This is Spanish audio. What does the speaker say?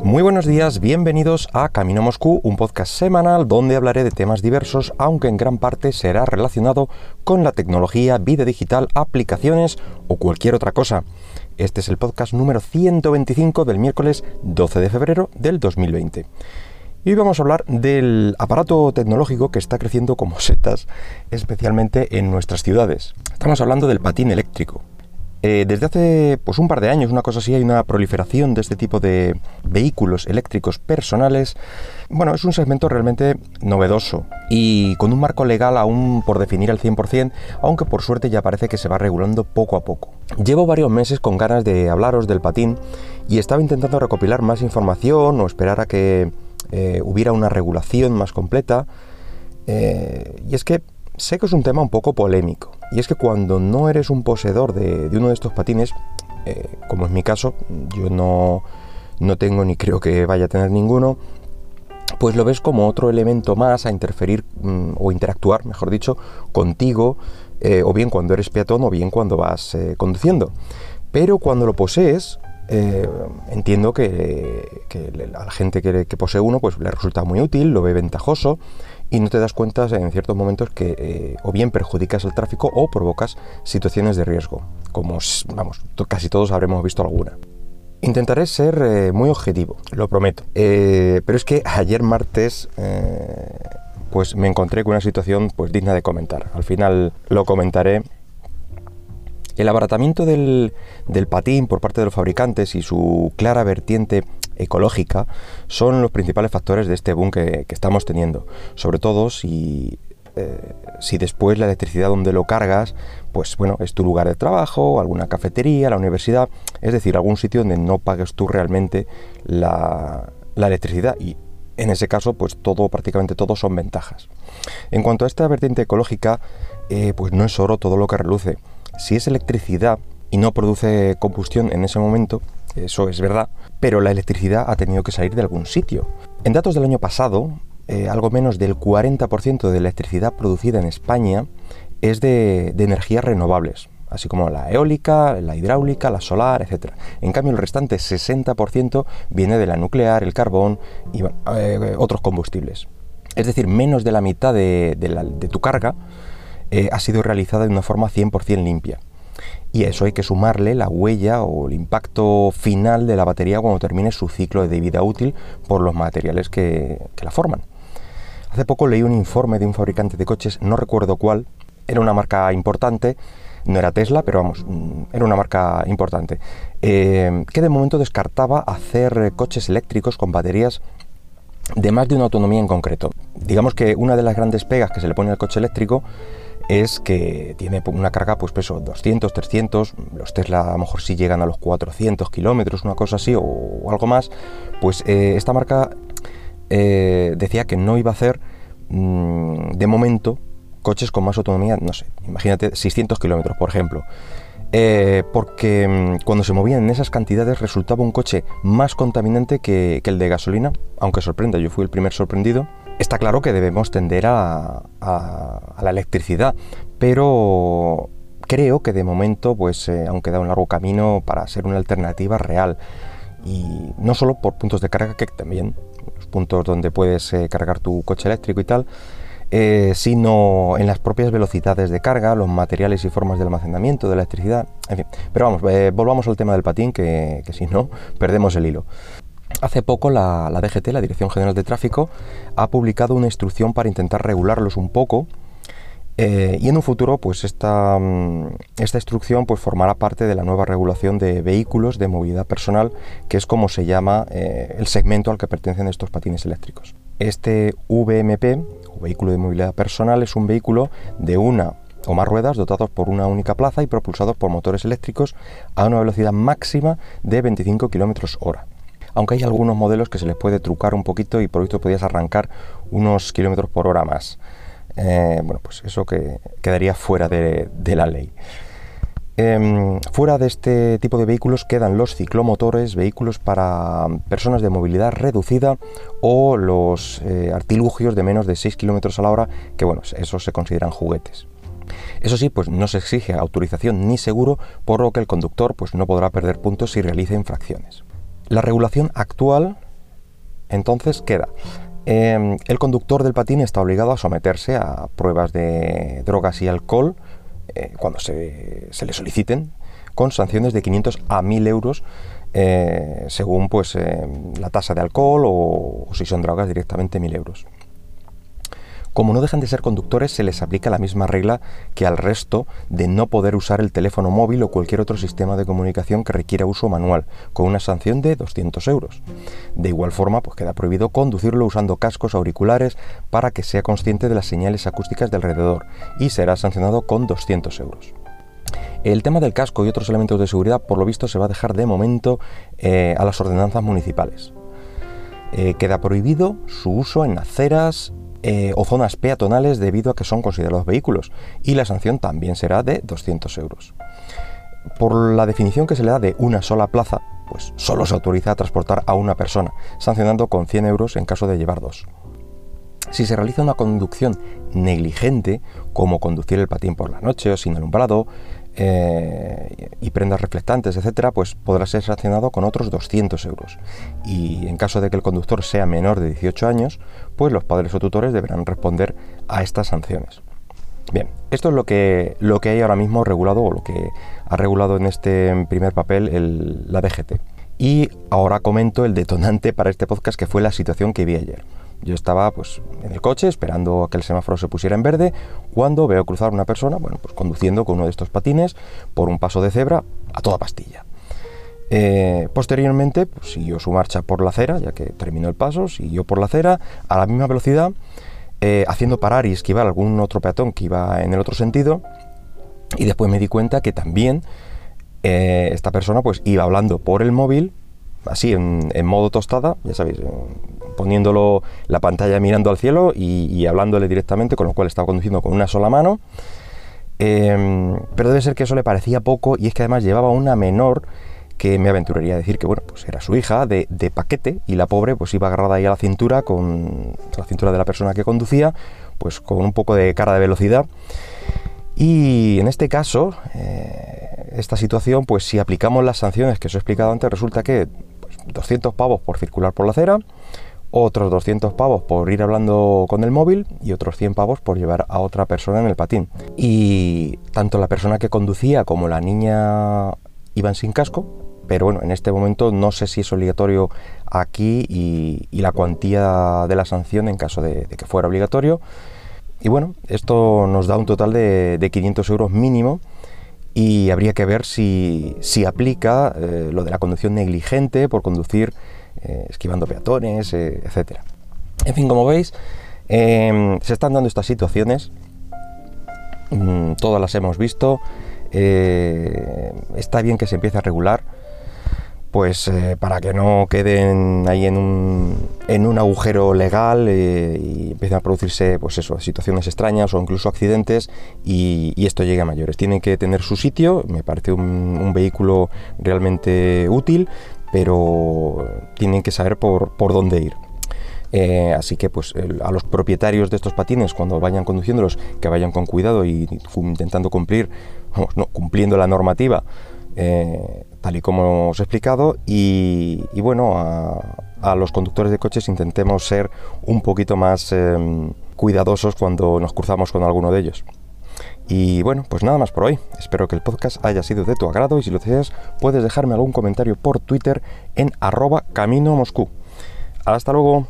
Muy buenos días, bienvenidos a Camino Moscú, un podcast semanal donde hablaré de temas diversos, aunque en gran parte será relacionado con la tecnología, vida digital, aplicaciones o cualquier otra cosa. Este es el podcast número 125 del miércoles 12 de febrero del 2020. Y hoy vamos a hablar del aparato tecnológico que está creciendo como setas, especialmente en nuestras ciudades. Estamos hablando del patín eléctrico. Eh, desde hace pues, un par de años, una cosa así, hay una proliferación de este tipo de vehículos eléctricos personales. Bueno, es un segmento realmente novedoso y con un marco legal aún por definir al 100%, aunque por suerte ya parece que se va regulando poco a poco. Llevo varios meses con ganas de hablaros del patín y estaba intentando recopilar más información o esperar a que eh, hubiera una regulación más completa. Eh, y es que sé que es un tema un poco polémico. Y es que cuando no eres un poseedor de, uno de estos patines, eh, como es mi caso, yo no, no tengo ni creo que vaya a tener ninguno, pues lo ves como otro elemento más a interferir mm, o interactuar, mejor dicho, contigo, eh, o bien cuando eres peatón o bien cuando vas eh, conduciendo. Pero cuando lo posees, entiendo que, a la gente que, que, posee uno pues le resulta muy útil, lo ve ventajoso y no te das cuenta en ciertos momentos que eh, o bien perjudicas el tráfico o provocas situaciones de riesgo, como vamos, casi todos habremos visto alguna. Intentaré ser eh, muy objetivo, lo prometo. Eh, pero es que ayer martes pues me encontré con una situación pues digna de comentar. Al final lo comentaré el abaratamiento del, patín por parte de los fabricantes y su clara vertiente ecológica son los principales factores de este boom que, estamos teniendo. Sobre todo si, eh, si después la electricidad donde lo cargas, pues bueno, es tu lugar de trabajo, alguna cafetería, la universidad, es decir, algún sitio donde no pagues tú realmente la, electricidad y en ese caso, pues todo, prácticamente todo son ventajas. En cuanto a esta vertiente ecológica, eh, pues no es oro todo lo que reluce. Si es electricidad y no produce combustión en ese momento, eso es verdad, pero la electricidad ha tenido que salir de algún sitio. En datos del año pasado, eh, algo menos del 40% de electricidad producida en España es de, energías renovables, así como la eólica, la hidráulica, la solar, etc. En cambio, el restante 60% viene de la nuclear, el carbón y eh, otros combustibles. Es decir, menos de la mitad de tu carga eh, ha sido realizada de una forma 100% limpia. Y a eso hay que sumarle la huella o el impacto final de la batería cuando termine su ciclo de vida útil por los materiales que, la forman. Hace poco leí un informe de un fabricante de coches, no recuerdo cuál, era una marca importante, no era Tesla, pero vamos, mm, era una marca importante, eh, que de momento descartaba hacer coches eléctricos con baterías de más de una autonomía en concreto. Digamos que una de las grandes pegas que se le pone al coche eléctrico es que tiene una carga, pues peso 200, 300, los Tesla a lo mejor sí llegan a los 400 kilómetros, una cosa así, o, algo más, pues eh, esta marca eh, decía que no iba a hacer mm, de momento coches con más autonomía, no sé, imagínate 600 kilómetros, por ejemplo. Eh, porque mm, cuando se movían en esas cantidades resultaba un coche más contaminante que, el de gasolina, aunque sorprenda, yo fui el primer sorprendido. Está claro que debemos tender a, la electricidad, pero creo que de momento pues eh, aún queda un largo camino para ser una alternativa real y no solo por puntos de carga que también los puntos donde puedes eh, cargar tu coche eléctrico y tal eh, sino en las propias velocidades de carga, los materiales y formas de almacenamiento de electricidad, en fin. Pero vamos, eh, volvamos al tema del patín, que, si no, perdemos el hilo. Hace poco la, DGT, la Dirección General de Tráfico, ha publicado una instrucción para intentar regularlos un poco eh, y en un futuro, pues esta, mm, esta instrucción pues, formará parte de la nueva regulación de vehículos de movilidad personal, que es como se llama el segmento al que pertenecen estos patines eléctricos. Este VMP, vehículo de movilidad personal es un vehículo de una o más ruedas dotados por una única plaza y propulsados por motores eléctricos a una velocidad máxima de 25 km hora. Aunque hay algunos modelos que se les puede trucar un poquito y por esto podías arrancar unos kilómetros por hora más. Eh, bueno, pues eso que quedaría fuera de la ley. Em, fuera de este tipo de vehículos quedan los ciclomotores, vehículos para personas de movilidad reducida o los eh, artilugios de menos de 6 km a la hora, que bueno, esos se consideran juguetes. Eso sí, pues no se exige autorización ni seguro, por lo que el conductor pues, no podrá perder puntos si realiza infracciones. La regulación actual entonces queda. Em, el conductor del patín está obligado a someterse a pruebas de drogas y alcohol eh, cuando se, le soliciten, con sanciones de 500 a 1000 euros eh, según pues, em, la tasa de alcohol o, o, si son drogas directamente 1000 euros. Como no dejan de ser conductores, se les aplica la misma regla que al resto de no poder usar el teléfono móvil o cualquier otro sistema de comunicación que requiera uso manual, con una sanción de 200 euros. De igual forma, pues queda prohibido conducirlo usando cascos auriculares para que sea consciente de las señales acústicas de alrededor y será sancionado con 200 euros. El tema del casco y otros elementos de seguridad, por lo visto, se va a dejar de momento eh, a las ordenanzas municipales. Eh, queda prohibido su uso en aceras, eh, o zonas peatonales debido a que son considerados vehículos y la sanción también será de 200 euros. Por la definición que se le da de una sola plaza, pues solo se autoriza a transportar a una persona, sancionando con 100 euros en caso de llevar dos. Si se realiza una conducción negligente, como conducir el patín por la noche o sin alumbrado, eh, y prendas reflectantes, etcétera, pues podrá ser sancionado con otros 200 euros. Y en caso de que el conductor sea menor de 18 años, pues los padres o tutores deberán responder a estas sanciones. Bien, esto es lo que, lo que hay ahora mismo regulado o lo que ha regulado en este primer papel la DGT. Y ahora comento el detonante para este podcast que fue la situación que vi ayer. Yo estaba pues en el coche esperando a que el semáforo se pusiera en verde cuando veo cruzar una persona, bueno, pues conduciendo con uno de estos patines por un paso de cebra a toda pastilla. Eh, posteriormente pues, siguió su marcha por la acera, ya que terminó el paso, siguió por la acera a la misma velocidad, eh, haciendo parar y esquivar algún otro peatón que iba en el otro sentido. Y después me di cuenta que también eh, esta persona pues iba hablando por el móvil así en, modo tostada, ya sabéis, eh, poniéndolo la pantalla mirando al cielo y, hablándole directamente, con lo cual estaba conduciendo con una sola mano. Em, pero debe ser que eso le parecía poco y es que además llevaba una menor que me aventuraría a decir que bueno, pues era su hija de, paquete y la pobre pues iba agarrada ahí a la cintura con la cintura de la persona que conducía, pues con un poco de cara de velocidad. Y en este caso, eh, esta situación, pues si aplicamos las sanciones que os he explicado antes, resulta que 200 pavos por circular por la acera, otros 200 pavos por ir hablando con el móvil y otros 100 pavos por llevar a otra persona en el patín. Y tanto la persona que conducía como la niña iban sin casco, pero bueno, en este momento no sé si es obligatorio aquí y, la cuantía de la sanción en caso de, que fuera obligatorio. Y bueno, esto nos da un total de, de 500 euros mínimo y habría que ver si, aplica eh, lo de la conducción negligente por conducir eh, esquivando peatones, eh, etc. En fin, como veis, em, se están dando estas situaciones, mm, todas las hemos visto, está bien que se empiece a regular, pues eh, para que no queden ahí en un, en un agujero legal eh, y empiecen a producirse pues eso, situaciones extrañas o incluso accidentes y, esto llegue a mayores. Tienen que tener su sitio, me parece un, vehículo realmente útil, pero tienen que saber por, por dónde ir. Eh, así que pues a los propietarios de estos patines cuando vayan conduciéndolos que vayan con cuidado y intentando cumplir, vamos, no, cumpliendo la normativa eh, tal y como os he explicado, y, bueno, a, los conductores de coches intentemos ser un poquito más em, cuidadosos cuando nos cruzamos con alguno de ellos. Y bueno, pues nada más por hoy. Espero que el podcast haya sido de tu agrado y si lo deseas puedes dejarme algún comentario por Twitter en arroba camino Moscú. Hasta luego.